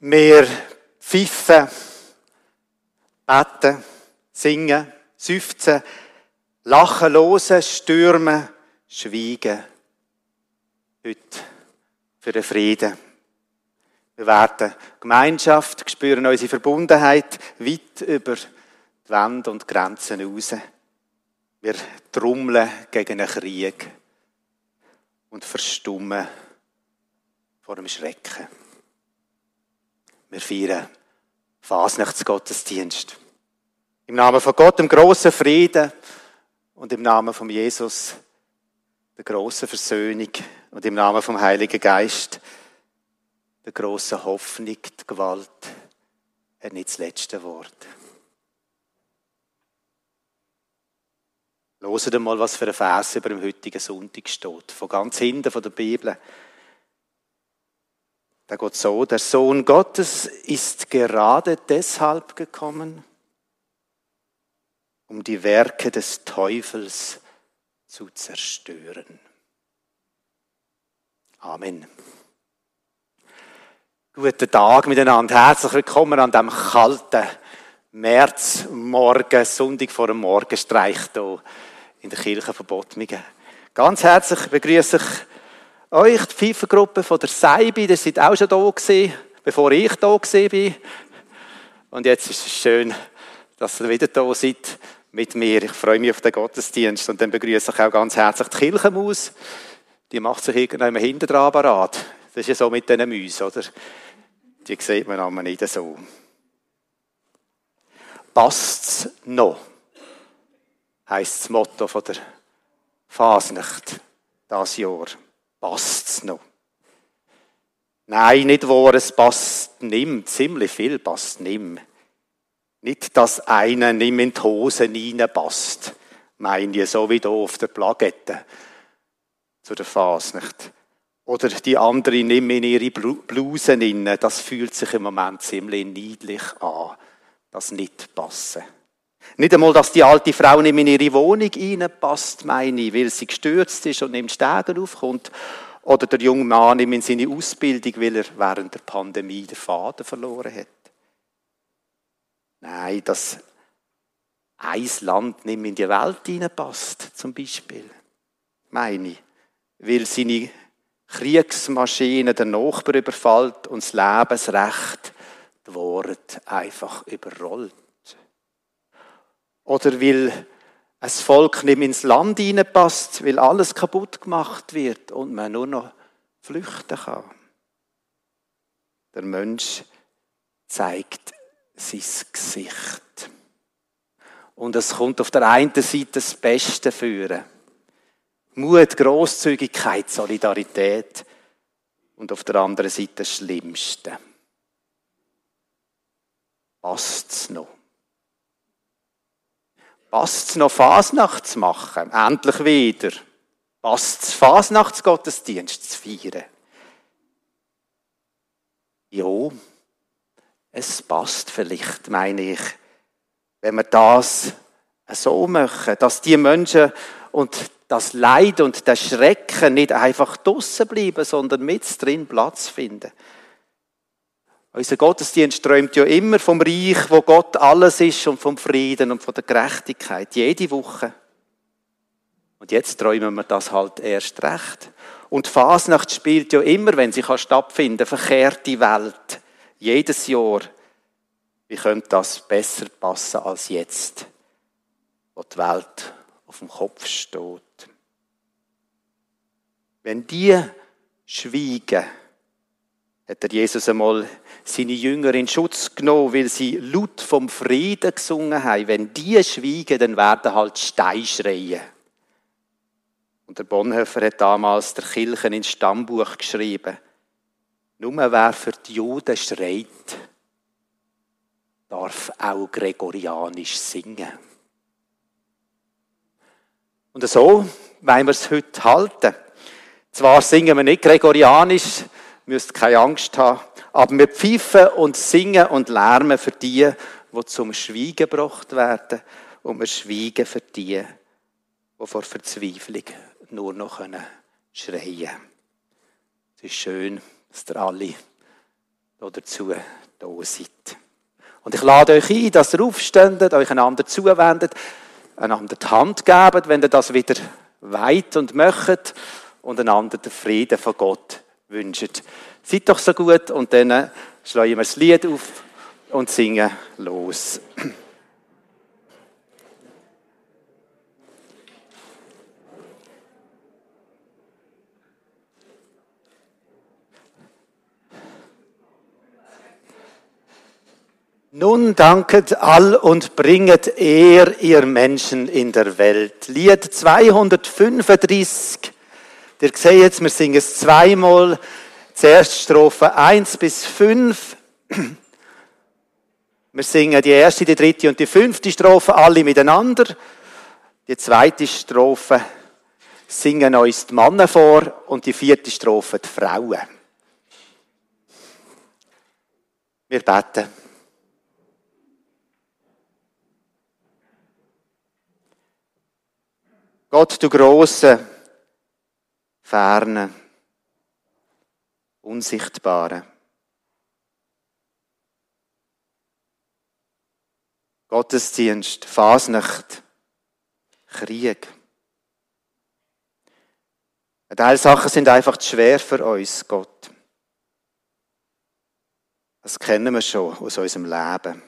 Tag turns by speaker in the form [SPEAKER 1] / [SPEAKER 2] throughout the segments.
[SPEAKER 1] Wir pfeifen, beten, singen, seufzen, lachen, losen, stürmen, schweigen. Heute für den Frieden. Wir werden Gemeinschaft, spüren unsere Verbundenheit weit über die Wände und Grenzen raus. Wir trommeln gegen einen Krieg und verstummen vor dem Schrecken. Wir feiern Fasnachtsgottesdienst. Im Namen von Gott, dem großen Frieden und im Namen von Jesus, der großen Versöhnung und im Namen vom Heiligen Geist, der großen Hoffnung, die Gewalt, hat nicht das letzte Wort. Loset mal, was für ein Vers über dem heutigen Sonntag steht. Von ganz hinten von der Bibel. Da geht so, der Sohn Gottes ist gerade deshalb gekommen, um die Werke des Teufels zu zerstören. Amen. Guten Tag miteinander. Herzlich willkommen an dem kalten Märzmorgen, Sonntag vor dem Morgenstreich hier in der Kirche von Bottmingen. Ganz herzlich begrüße ich euch, die Pfeifengruppe von der Seibi. Ihr seid auch schon da gewesen, bevor ich da war. Und jetzt ist es schön, dass ihr wieder da seid mit mir. Ich freue mich auf den Gottesdienst. Und dann begrüße ich auch ganz herzlich die Kirchenmaus. Die macht sich irgendwann hinten dran parat. Das ist ja so mit diesen Mäusen, oder? Die sieht man aber nicht so. Passt's noch? heisst das Motto von der Fasnacht das Jahr. Passt's noch? Nein, nicht wahr, es passt nimm, ziemlich viel passt nimm. Nicht, dass einer nimm in die Hose reinpasst, meine ich, so wie hier auf der Plakette zu der Fasnacht. Oder die andere nimm in ihre Bluse rein, das fühlt sich im Moment ziemlich niedlich an, das nicht passen. Nicht einmal, dass die alte Frau nicht in ihre Wohnung reinpasst, meine ich, weil sie gestürzt ist und im Stegen aufkommt. Oder der junge Mann in seine Ausbildung, weil er während der Pandemie den Faden verloren hat. Nein, dass ein Land nicht in die Welt hineinpasst, zum Beispiel. Meine ich. Weil seine Kriegsmaschine den Nachbar überfällt und das Lebensrecht die Worte einfach überrollt. Oder weil ein Volk nicht ins Land hineinpasst, weil alles kaputt gemacht wird und man nur noch flüchten kann. Der Mensch zeigt sein Gesicht. Und es kommt auf der einen Seite das Beste führen. Mut, Großzügigkeit, Solidarität. Und auf der anderen Seite das Schlimmste. Passt's noch? Passt es noch Fasnacht zu machen? Endlich wieder. Passt es Fasnachtsgottesdienst zu feiern? Ja, es passt vielleicht, meine ich, wenn wir das so machen, dass die Menschen und das Leid und der Schrecken nicht einfach draussen bleiben, sondern mit drin Platz finden. Unser Gottesdienst träumt ja immer vom Reich, wo Gott alles ist und vom Frieden und von der Gerechtigkeit. Jede Woche. Und jetzt träumen wir das halt erst recht. Und Fasnacht spielt ja immer, wenn sie kann stattfinden, verkehrte Welt. Jedes Jahr. Wie könnte das besser passen als jetzt, wo die Welt auf dem Kopf steht? Wenn die schweigen, hat der Jesus einmal seine Jünger in Schutz genommen, weil sie laut vom Frieden gesungen haben. Wenn die schweigen, dann werden halt Steine schreien. Und der Bonhoeffer hat damals der Kirchen ins Stammbuch geschrieben. Nur wer für die Juden schreit, darf auch gregorianisch singen. Und so wollen wir es heute halten. Zwar singen wir nicht gregorianisch, müsst keine Angst haben. Aber wir pfeifen und singen und lärmen für die, die zum Schweigen gebracht werden. Und wir schweigen für die, die vor Verzweiflung nur noch schreien können. Es ist schön, dass ihr alle dazu da seid. Und ich lade euch ein, dass ihr aufständet, euch einander zuwendet, einander die Hand gebt, wenn ihr das wieder weit und möchtet und einander den Frieden von Gott wünscht. Seid doch so gut und dann schlagen wir das Lied auf und singen los. Nun danket all und bringet er, ihr Menschen in der Welt. Lied 235. Ihr seht jetzt, wir singen es zweimal. Zuerst Strophe 1 bis 5. Wir singen die erste, die dritte und die fünfte Strophe alle miteinander. Die zweite Strophe singen uns die Männer vor und die vierte Strophe die Frauen. Wir beten. Gott, du große, ferne, unsichtbare. Gottesdienst, Fasnacht, Krieg. Ein Teil Sachen sind einfach zu schwer für uns, Gott. Das kennen wir schon aus unserem Leben.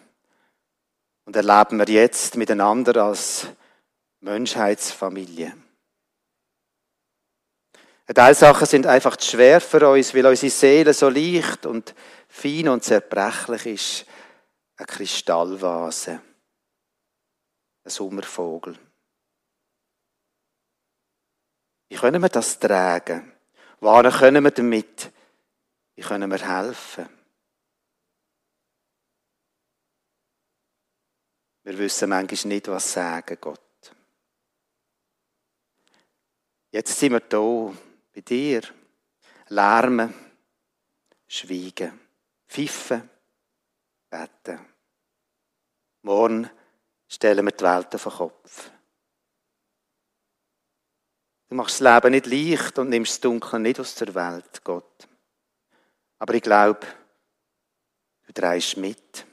[SPEAKER 1] Und erleben wir jetzt miteinander als Menschheitsfamilie. Teil Sachen sind einfach zu schwer für uns, weil unsere Seele so leicht und fein und zerbrechlich ist. Eine Kristallvase. Ein Sommervogel. Wie können wir das tragen? Woran können wir damit? Wie können wir helfen? Wir wissen manchmal nicht, was sagen, Gott. Jetzt sind wir da bei dir. Lärmen, schweigen, pfiffen, beten. Morgen stellen wir die Welt auf den Kopf. Du machst das Leben nicht leicht und nimmst das Dunkel nicht aus der Welt, Gott. Aber ich glaube, du drehst mit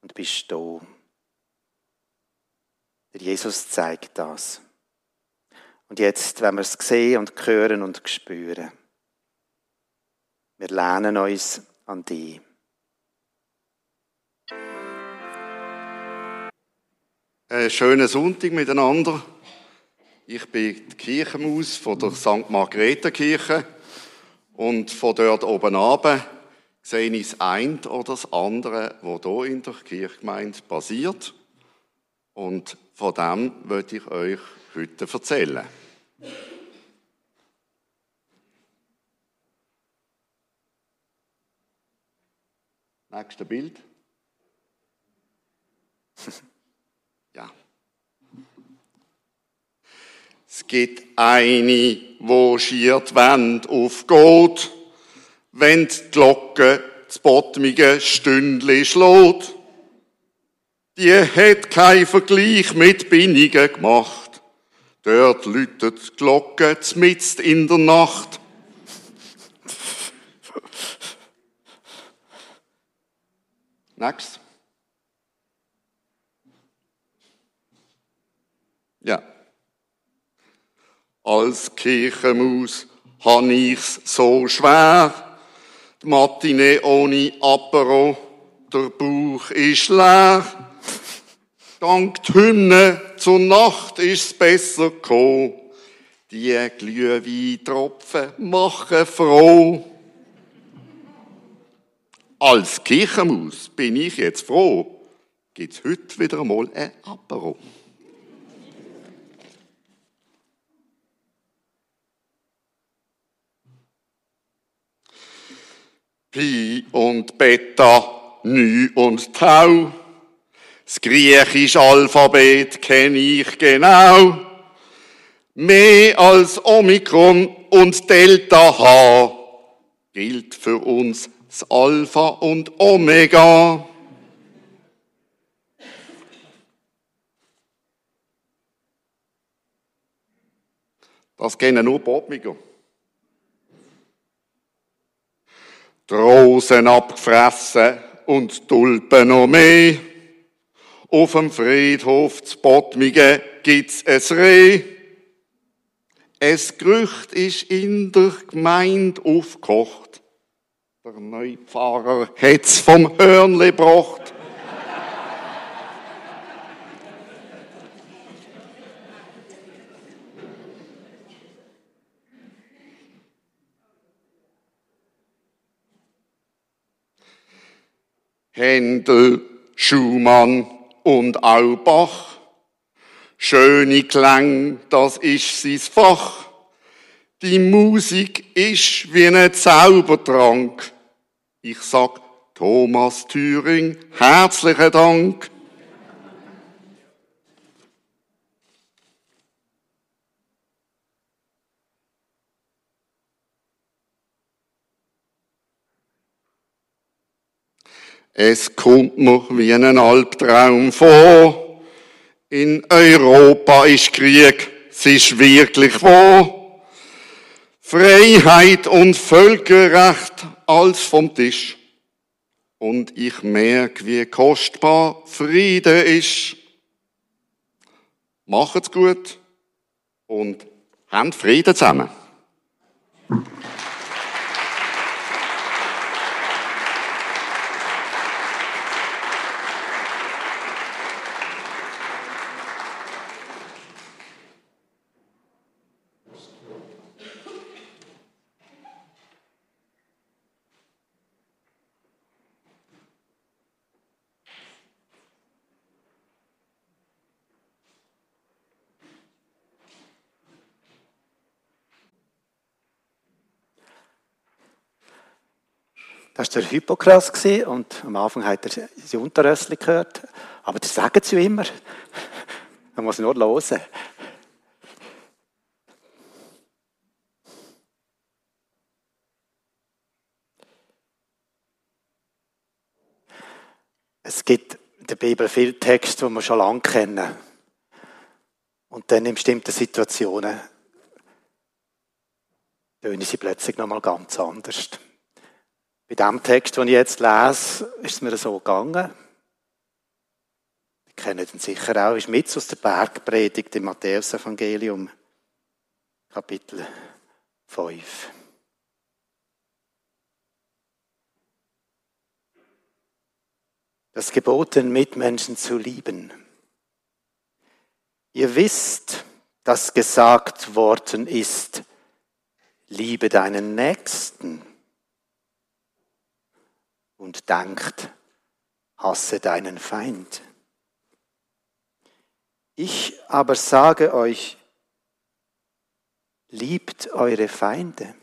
[SPEAKER 1] und bist da. Der Jesus zeigt das. Und jetzt, wenn wir es sehen und hören und spüren, wir lernen uns an dich.
[SPEAKER 2] Einen schönen Sonntag miteinander. Ich bin die Kirchenmaus von der St. Margrethe Kirche und von dort oben runter sehe ich das eine oder das andere, was hier in der Kirchgemeinde passiert. Und von dem möchte ich euch heute erzählen. Nächste Bild. ja. Es gibt eine, wo schiert Wand aufgeht, wenn die Glocke das botmige Stündli schlägt. Die hat kein Vergleich mit Binnigen gemacht. Dort läutet die Glocke mitten in der Nacht. Next. Ja. Als Kirchenmaus han ich's so schwer. Die Matinee ohne Apero, der Bauch ist leer. Dank die Hymne zur Nacht ist's besser gekommen. Die Glühweintropfen machen froh. Als Kirchenmaus bin ich jetzt froh, gibt's heute wieder einmal ein Apero. Pi und Beta, Nü und Tau. Das griechische Alphabet kenne ich genau. Mehr als Omikron und Delta H gilt für uns das Alpha und Omega. Das kennen nur Botmiger. die Rosen abgefressen und Tulpen noch mehr. Auf dem Friedhof zu Bottmige gibt's ein Reh. Es Gerücht ist in der Gemeinde aufgekocht. Der neue Pfarrer hat's vom Hörnli gebracht. Händel, Schumann und Aubach. Schöne Klang, das ist sein Fach. Die Musik ist wie ein Zaubertrank. Ich sag Thomas Thüring, herzlichen Dank. Es kommt mir wie ein Albtraum vor. In Europa ist Krieg, es ist wirklich wahr. Freiheit und Völkerrecht als vom Tisch. Und ich merke, wie kostbar Friede ist. Macht's gut und habt Frieden zusammen.
[SPEAKER 1] Das war der Hippokras und am Anfang hat er die Unterrössli gehört. Aber das sagen sie immer. Man muss nur hören. Es gibt in der Bibel viele Texte, die wir schon lange kennen. Und dann in bestimmten Situationen tönen sie plötzlich nochmal ganz anders. Bei dem Text, den ich jetzt lese, ist es mir so gegangen. Ich kenne den sicher auch, ist mit aus der Bergpredigt im Matthäus-Evangelium, Kapitel 5. Das Gebot, den Mitmenschen zu lieben. Ihr wisst, dass gesagt worden ist, liebe deinen Nächsten und dankt, hasse deinen Feind. Ich aber sage euch, liebt eure Feinde,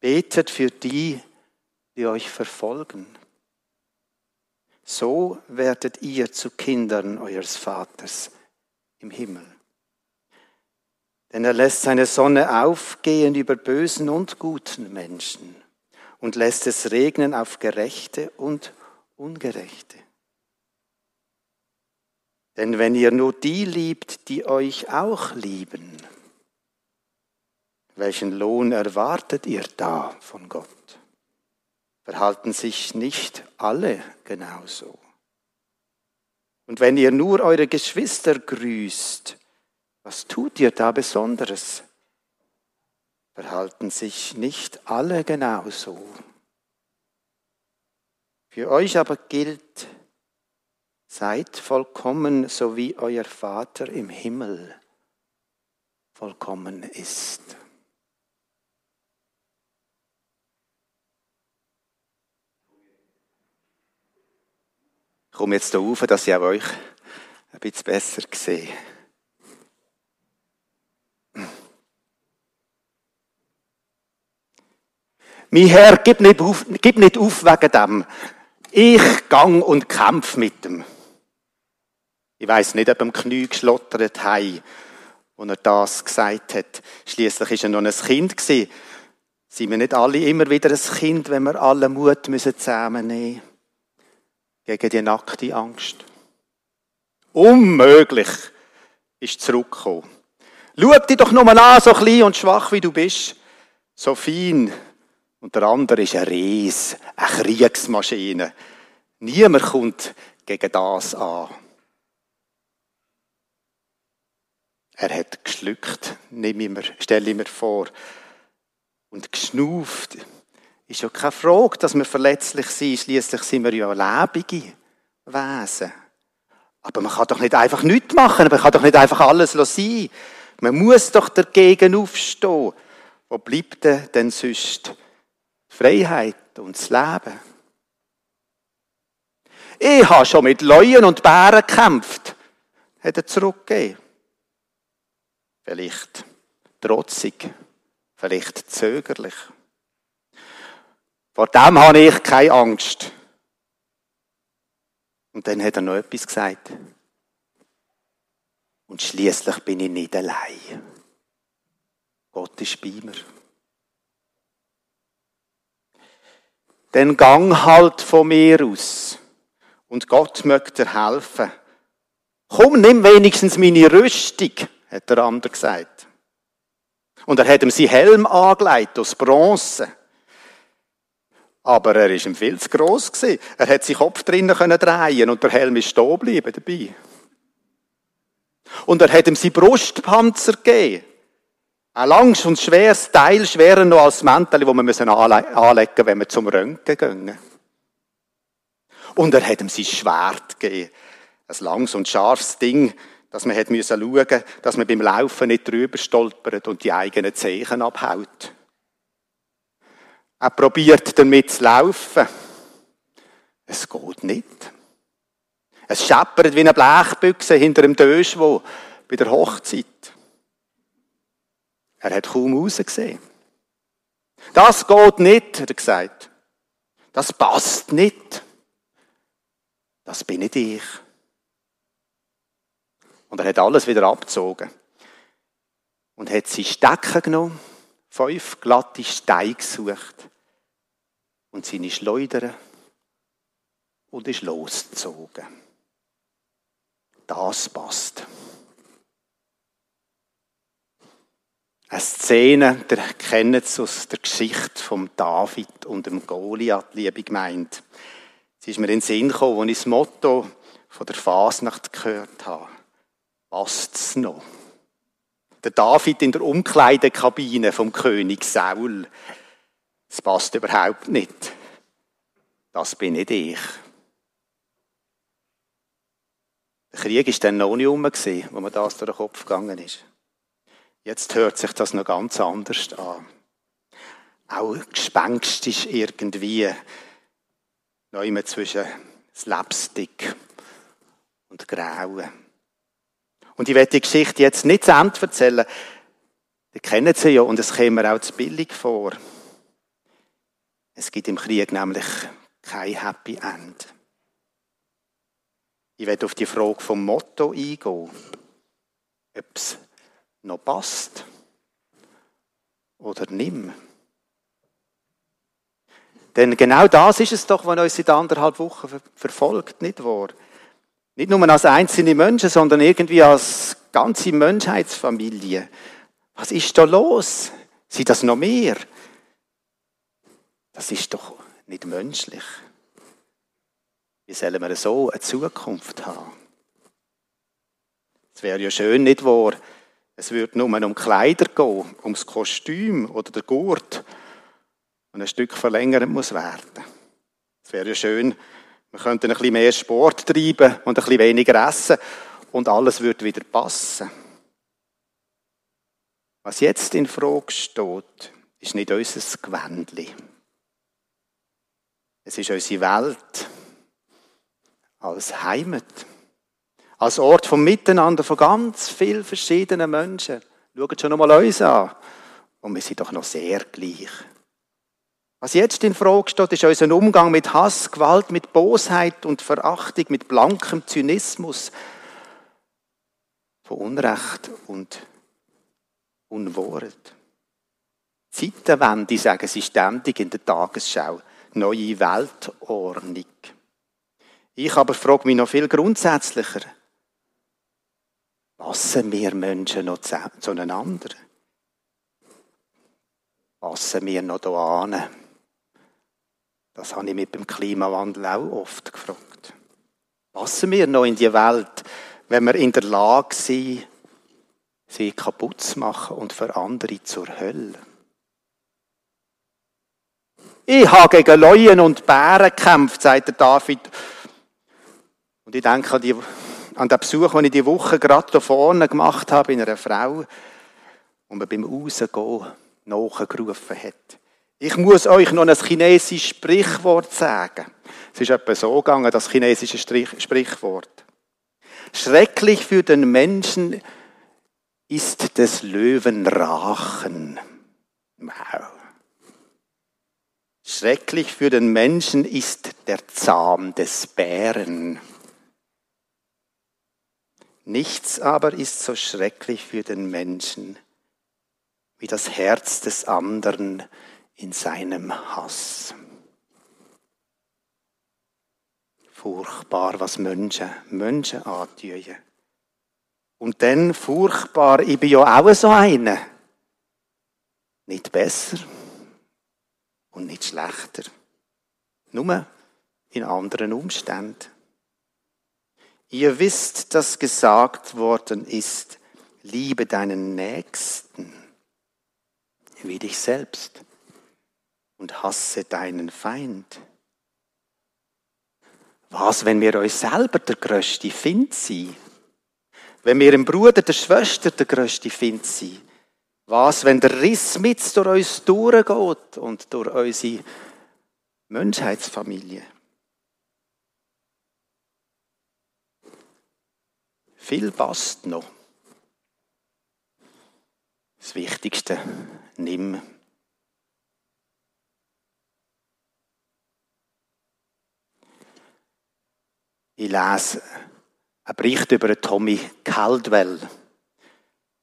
[SPEAKER 1] betet für die, die euch verfolgen. So werdet ihr zu Kindern eures Vaters im Himmel. Denn er lässt seine Sonne aufgehen über bösen und guten Menschen und lässt es regnen auf Gerechte und Ungerechte. Denn wenn ihr nur die liebt, die euch auch lieben, welchen Lohn erwartet ihr da von Gott? Verhalten sich nicht alle genauso? Und wenn ihr nur eure Geschwister grüßt, was tut ihr da Besonderes? Verhalten sich nicht alle genauso. Für euch aber gilt, seid vollkommen, so wie euer Vater im Himmel vollkommen ist. Ich komme jetzt hier rauf, dass ich auch euch ein bisschen besser sehe. Mein Herr, gib nicht auf, gib nicht auf wegen dem. Ich gang und kämpf mit dem. Ich weiß nicht, ob er am Knie geschlottert hat, wo er das gesagt hat. Schließlich ist er noch ein Kind gewesen. Sind wir nicht alle immer wieder ein Kind, wenn wir alle Mut müssen zusammennehmen gegen die nackte Angst? Unmöglich ist zurückgekommen. Schau dich doch nur an, so klein und schwach wie du bist. So fein Und der andere ist ein Ries, eine Kriegsmaschine. Niemand kommt gegen das an. Er hat geschluckt, stelle ich mir vor. Und geschnauft. Ist ja keine Frage, dass wir verletzlich sind. Schließlich sind wir ja lebende Wesen. Aber man kann doch nicht einfach nichts machen. Man kann doch nicht einfach alles sein. Man muss doch dagegen aufstehen. Wo bleibt denn sonst Freiheit und das Leben? Ich habe schon mit Leuen und Bären gekämpft, hat er zurückgegeben. Vielleicht trotzig, vielleicht zögerlich. Vor dem habe ich keine Angst. Und dann hat er noch etwas gesagt. Und schließlich bin ich nicht allein. Gott ist bei mir. Dann gang halt von mir aus. Und Gott möchte dir helfen. Komm, nimm wenigstens meine Rüstung, hat der andere gesagt. Und er hat ihm seinen Helm angelegt aus Bronze. Aber er ist ihm viel zu gross gewesen. Er hat seinen Kopf drinnen können drehen und der Helm ist stehen geblieben dabei. Und er hat ihm seinen Brustpanzer gegeben. Ein langes und schweres Teil, schwerer noch als das Mäntel, das wir anlegen müssen, wenn wir zum Röntgen gehen. Und er hat ihm sein Schwert gegeben. Ein langes und scharfes Ding, dass man schauen musste, dass man beim Laufen nicht drüber stolpert und die eigenen Zeichen abhaut. Er probiert damit zu laufen. Es geht nicht. Es scheppert wie eine Blechbüchse hinter dem Döschwo bei der Hochzeit. Er hat kaum rausgesehen. Das geht nicht, hat er gesagt. Das passt nicht. Das bin nicht ich. Und er hat alles wieder abgezogen. Und hat sie Stecken genommen, fünf glatte Steine gesucht und seine Schleudern und ist losgezogen. Das passt. Eine Szene, der kennt es aus der Geschichte von David und dem Goliath, liebe Gemeinde. Es ist mir in den Sinn gekommen, als ich das Motto von der Fasnacht gehört habe. Passt's noch? Der David in der Umkleidekabine vom König Saul. Es passt überhaupt nicht. Das bin nicht ich. Der Krieg ist dann noch nicht rum, wo mir das durch den Kopf gegangen ist. Jetzt hört sich das noch ganz anders an. Auch gespenstisch irgendwie. Noch immer zwischen Slapstick und Grauen. Und ich werde die Geschichte jetzt nicht zu Ende erzählen. Die kennen sie ja und es käme mir auch zu billig vor. Es gibt im Krieg nämlich kein Happy End. Ich werde auf die Frage vom Motto eingehen. Ob es noch passt oder nimm. Denn genau das ist es doch, was uns seit anderthalb Wochen verfolgt, nicht wahr? Nicht nur als einzelne Menschen, sondern irgendwie als ganze Menschheitsfamilie. Was ist da los? Sind das noch mehr? Das ist doch nicht menschlich. Wie sollen wir so eine Zukunft haben? Es wäre ja schön, nicht wahr? Es würde nur um Kleider gehen, ums Kostüm oder der Gurt und ein Stück verlängert muss werden. Es wäre ja schön, wir könnten ein bisschen mehr Sport treiben und ein bisschen weniger essen und alles würde wieder passen. Was jetzt in Frage steht, ist nicht unser Gewändchen. Es ist unsere Welt als Heimat, als Ort vom Miteinander von ganz vielen verschiedenen Menschen. Schaut schon einmal uns an. Und wir sind doch noch sehr gleich. Was jetzt in Frage steht, ist unser Umgang mit Hass, Gewalt, mit Bosheit und Verachtung, mit blankem Zynismus, von Unrecht und Unwort. Zeitenwende, sagen sie ständig in der Tagesschau neue Weltordnung. Ich aber frage mich noch viel grundsätzlicher. Passen wir Menschen noch zueinander? Passen wir noch hier an? Das habe ich mit dem Klimawandel auch oft gefragt. Passen wir noch in die Welt, wenn wir in der Lage sind, sie kaputt zu machen und für andere zur Hölle? Ich habe gegen Leuen und Bären gekämpft, sagt der David. Und ich denke an, die, an den Besuch, den ich die Woche gerade hier vorne gemacht habe in einer Frau, und man beim Rausgehen nachgerufen hat. Ich muss euch noch ein chinesisches Sprichwort sagen. Es ist etwa so gegangen, das chinesische Sprichwort. Schrecklich für den Menschen ist des Löwen Rachen. Wow. Schrecklich für den Menschen ist der Zahn des Bären. Nichts aber ist so schrecklich für den Menschen wie das Herz des anderen in seinem Hass. Furchtbar, was Menschen, Menschen antun. Und dann furchtbar, ich bin ja auch so einer. Nicht besser und nicht schlechter. Nur in anderen Umständen. Ihr wisst, dass gesagt worden ist, liebe deinen Nächsten wie dich selbst und hasse deinen Feind. Was, wenn wir euch selber der größte Find sind? Wenn wir im Bruder, der Schwester der größte Find sind? Was, wenn der Riss mit durch uns durchgeht und durch unsere Menschheitsfamilie? Viel passt noch. Das Wichtigste, nimm. Ich lese einen Bericht über Tommy Caldwell.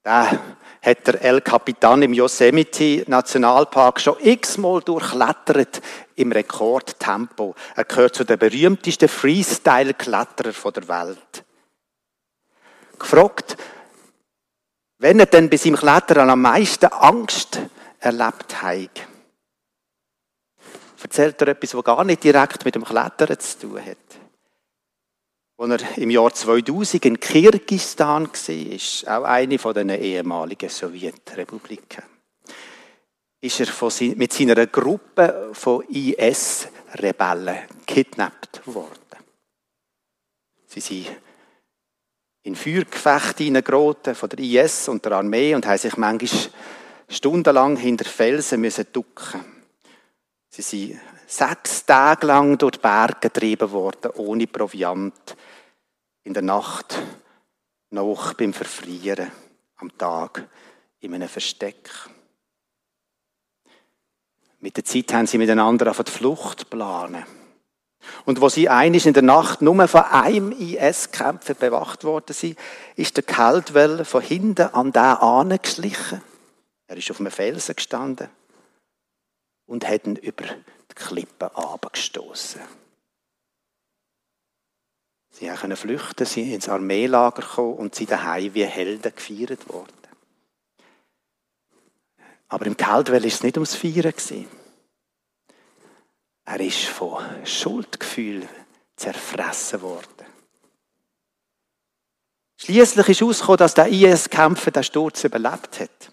[SPEAKER 1] Der hat der El Capitan im Yosemite Nationalpark schon x-mal durchklettert im Rekordtempo. Er gehört zu den berühmtesten Freestyle-Kletterer der Welt. Gefragt, wenn er denn bei seinem Klettern am meisten Angst erlebt hat, erzählt er etwas, was gar nicht direkt mit dem Klettern zu tun hat. Als er im Jahr 2000 in Kirgistan war, auch eine den ehemaligen Sowjetrepubliken, ist er mit seiner Gruppe von IS-Rebellen kidnappt worden. Sie sind in Feuergefechte hineingeraten von der IS und der Armee und haben sich manchmal stundenlang hinter Felsen müssen ducken. Sie sind sechs Tage lang durch die Berge getrieben worden, ohne Proviant in der Nacht noch beim Verfrieren, am Tag in einem Versteck. Mit der Zeit haben sie miteinander auf die Flucht planen. Und wo sie einig in der Nacht nur von einem IS-Kämpfer bewacht worden sind, ist der Caldwell von hinten an den angeschlichen. Er ist auf einem Felsen gestanden und hat ihn über die Klippe abgestoßen. Sie können flüchten, sie ins Armeelager kommen und sie daheim wie Helden gefeiert worden. Aber im Caldwell ist es nicht ums Feiern Er ist von Schuldgefühl zerfressen worden. Schließlich ist herausgekommen, dass der IS-Kämpfer den Sturz überlebt hat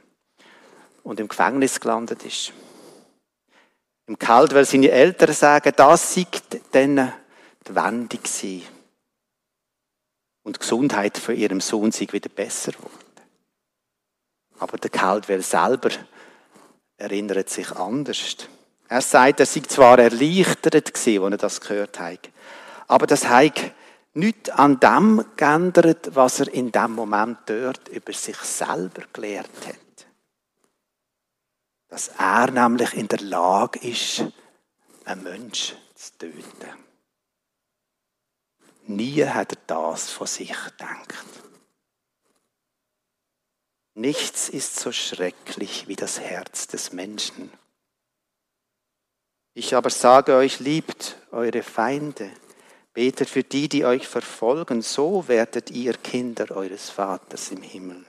[SPEAKER 1] und im Gefängnis gelandet ist. Im Caldwell seine Eltern sagen, das sei dann die Wende gewesen und die Gesundheit von ihrem Sohn sei wieder besser geworden. Aber der Caldwell selber erinnert sich anders. Er sagt, er sei zwar erleichtert gewesen, als er das gehört hat, aber das hat nichts an dem geändert, was er in dem Moment dort über sich selber gelehrt hat. Dass er nämlich in der Lage ist, einen Mensch zu töten. Nie hat er das von sich gedacht. Nichts ist so schrecklich wie das Herz des Menschen. Ich aber sage euch, liebt eure Feinde, betet für die, die euch verfolgen, so werdet ihr Kinder eures Vaters im Himmel.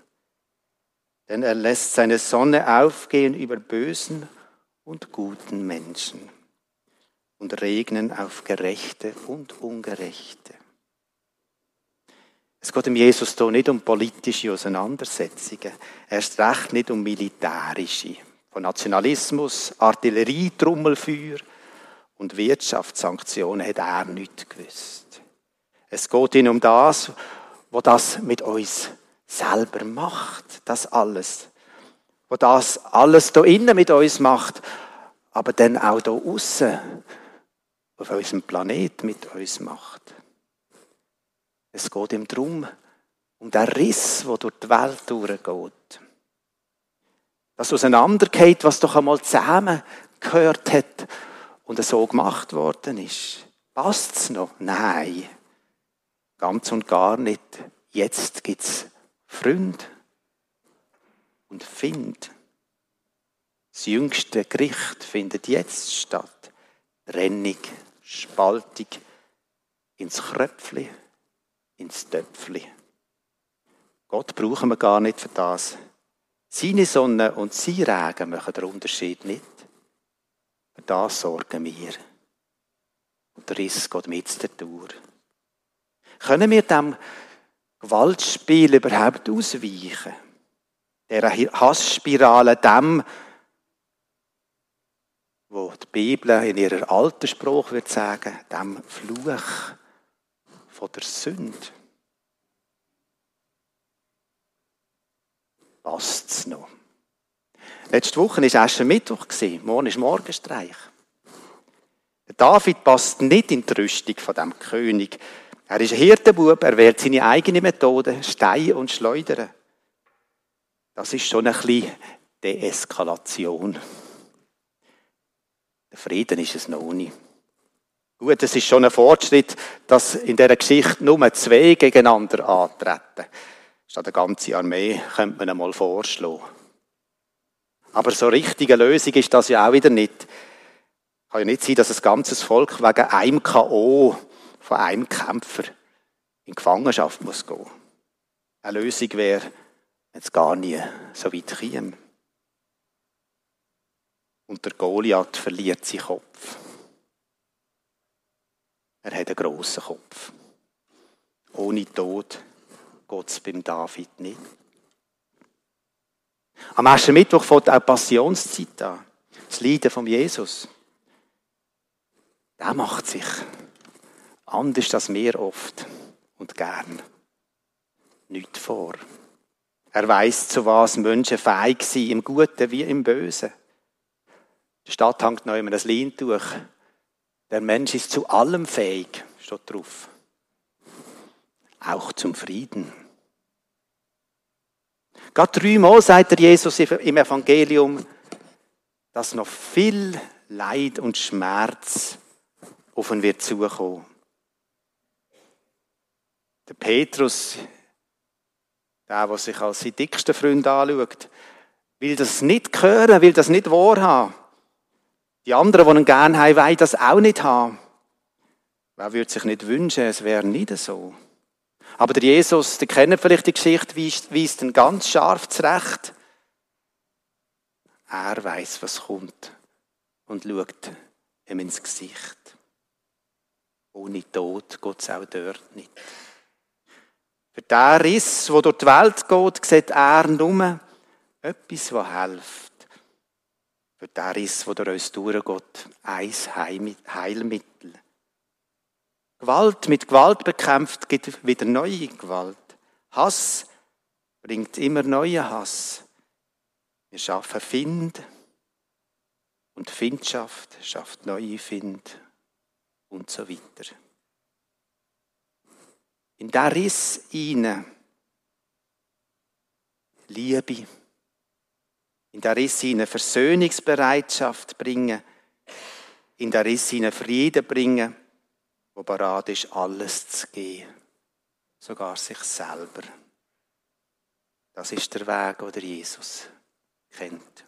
[SPEAKER 1] Denn er lässt seine Sonne aufgehen über bösen und guten Menschen und regnen auf Gerechte und Ungerechte. Es geht dem Jesus hier nicht um politische Auseinandersetzungen, erst recht nicht um militärische. Von Nationalismus, Artillerie, Trommelfeuer und Wirtschaftssanktionen hat er nicht gewusst. Es geht ihm um das, was das mit uns selber macht, das alles. Was das alles da innen mit uns macht, aber dann auch da außen auf unserem Planet mit uns macht. Es geht ihm darum, um den Riss, der durch die Welt durchgeht. Das auseinandergeht, was doch einmal zusammen gehört hat und so gemacht worden ist. Passt es noch? Nein. Ganz und gar nicht. Jetzt gibt es Freund und Find. Das jüngste Gericht findet jetzt statt. Trennung, Spaltung ins Kröpfli, ins Töpfli. Gott brauchen wir gar nicht für das. Seine Sonne und sein Regen machen den Unterschied nicht. Für das sorgen wir. Und der Riss geht mit der Tour. Können wir dem Gewaltspiel überhaupt ausweichen? Der Hassspirale, dem, wo die Bibel in ihrer alten Spruch wird sagen, dem Fluch von der Sünde. Passt es noch? Letzte Woche war Aschermittwoch, morgen ist Morgenstreich. David passt nicht in die Rüstung von dem König. Er ist ein Hirtenbub, er wählt seine eigene Methode, Stein und Schleudern. Das ist schon ein bisschen Deeskalation. Der Frieden ist es noch nicht. Gut, es ist schon ein Fortschritt, dass in dieser Geschichte nur zwei gegeneinander antreten. Statt eine ganze Armee könnte man einmal vorschlagen. Aber so richtige Lösung ist das ja auch wieder nicht. Kann ja nicht sein, dass ein ganzes Volk wegen einem K.O. von einem Kämpfer in Gefangenschaft muss gehen. Eine Lösung wäre, wenn es gar nie so weit käme. Und der Goliath verliert seinen Kopf. Er hat einen grossen Kopf. Ohne Tod geht es beim David nicht. Am ersten Mittwoch fängt auch Passionszeit an. Das Leiden von Jesus. Der macht sich anders als wir oft und gern nicht vor. Er weiß, zu was Menschen fähig sind, im Guten wie im Bösen. Der Stadt hängt noch immer das Leintuch. Der Mensch ist zu allem fähig, steht drauf. Auch zum Frieden. Gerade dreimal sagt der Jesus im Evangelium, dass noch viel Leid und Schmerz auf ihn wird zukommen. Der Petrus, der, der sich als sein dickster Freund anschaut, will das nicht hören, will das nicht wahrhaben. Die anderen, die ihn gerne haben, wollen das auch nicht haben. Wer würde sich nicht wünschen, es wäre nicht so. Aber der Jesus, der kennt vielleicht die Geschichte, weist, ihn ganz scharf zurecht. Er weiß, was kommt und schaut ihm ins Gesicht. Ohne Tod geht es auch dort nicht. Für den Riss, der durch die Welt geht, sieht er nur etwas, was hilft. Für den Riss, der durch uns durchgeht, ein Heilmittel. Gewalt mit Gewalt bekämpft, gibt wieder neue Gewalt. Hass bringt immer neuen Hass. Wir schaffen Find und Findschaft schafft neue Find und so weiter. In der Riss hinein Liebe, in der Riss hinein Versöhnungsbereitschaft bringen, in der Riss hinein Frieden bringen, wo bereit ist, alles zu geben, sogar sich selber. Das ist der Weg, den Jesus kennt.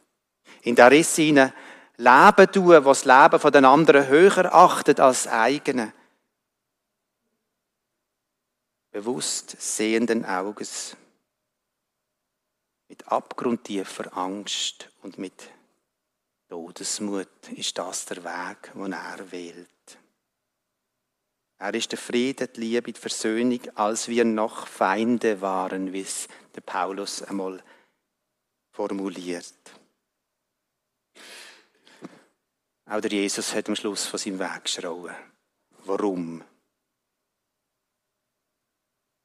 [SPEAKER 1] In der Riss hinein Leben tun, was das Leben von den anderen höher achtet als das eigene. Bewusst sehenden Auges. Mit abgrundtiefer Angst und mit Todesmut ist das der Weg, den er wählt. Er ist der Friede, die Liebe, die Versöhnung, als wir noch Feinde waren, wie es der Paulus einmal formuliert. Auch der Jesus hat am Schluss von seinem Weg geschrauen. Warum?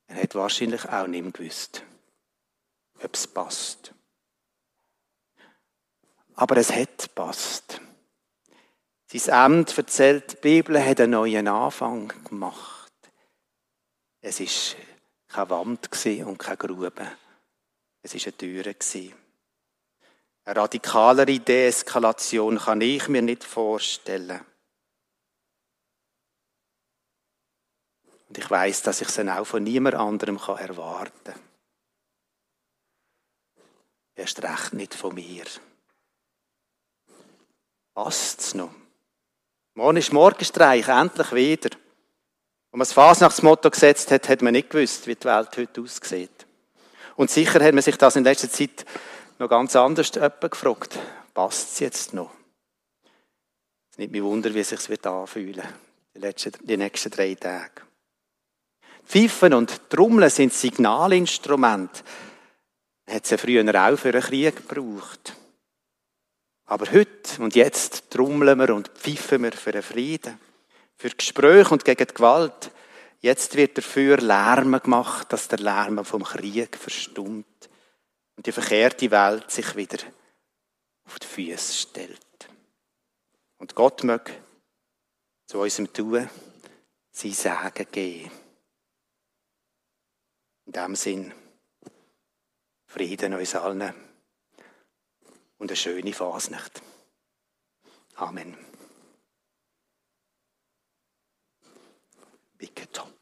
[SPEAKER 1] Er hat wahrscheinlich auch nicht gewusst, ob es passt. Aber es hat passt. Sein Amt erzählt, die Bibel hat einen neuen Anfang gemacht. Es ist keine Wand und keine Grube. Es ist eine Tür. Eine radikalere Deeskalation kann ich mir nicht vorstellen. Und ich weiß, dass ich es auch von niemand anderem erwarten kann. Erst recht nicht von mir. Passt es noch? Morgen ist Morgenstreich, endlich wieder. Als man das Fasnachtsmotto gesetzt hat, hat man nicht gewusst, wie die Welt heute aussieht. Und sicher hat man sich das in letzter Zeit noch ganz anders gefragt. Passt es jetzt noch? Es nicht mehr Wunder, wie es sich anfühlen wird, die nächsten drei Tage. Pfeifen und Trommeln sind Signalinstrumente. Hat sie früher auch für einen Krieg gebraucht. Aber heute und jetzt trommeln wir und pfeifen wir für den Frieden, für Gespräche und gegen die Gewalt. Jetzt wird dafür Lärm gemacht, dass der Lärm vom Krieg verstummt und die verkehrte Welt sich wieder auf die Füße stellt. Und Gott möge zu unserem Tun sein Sagen geben. In dem Sinn, Frieden uns allen und eine schöne Fasnacht. Amen. Bitte, Tom.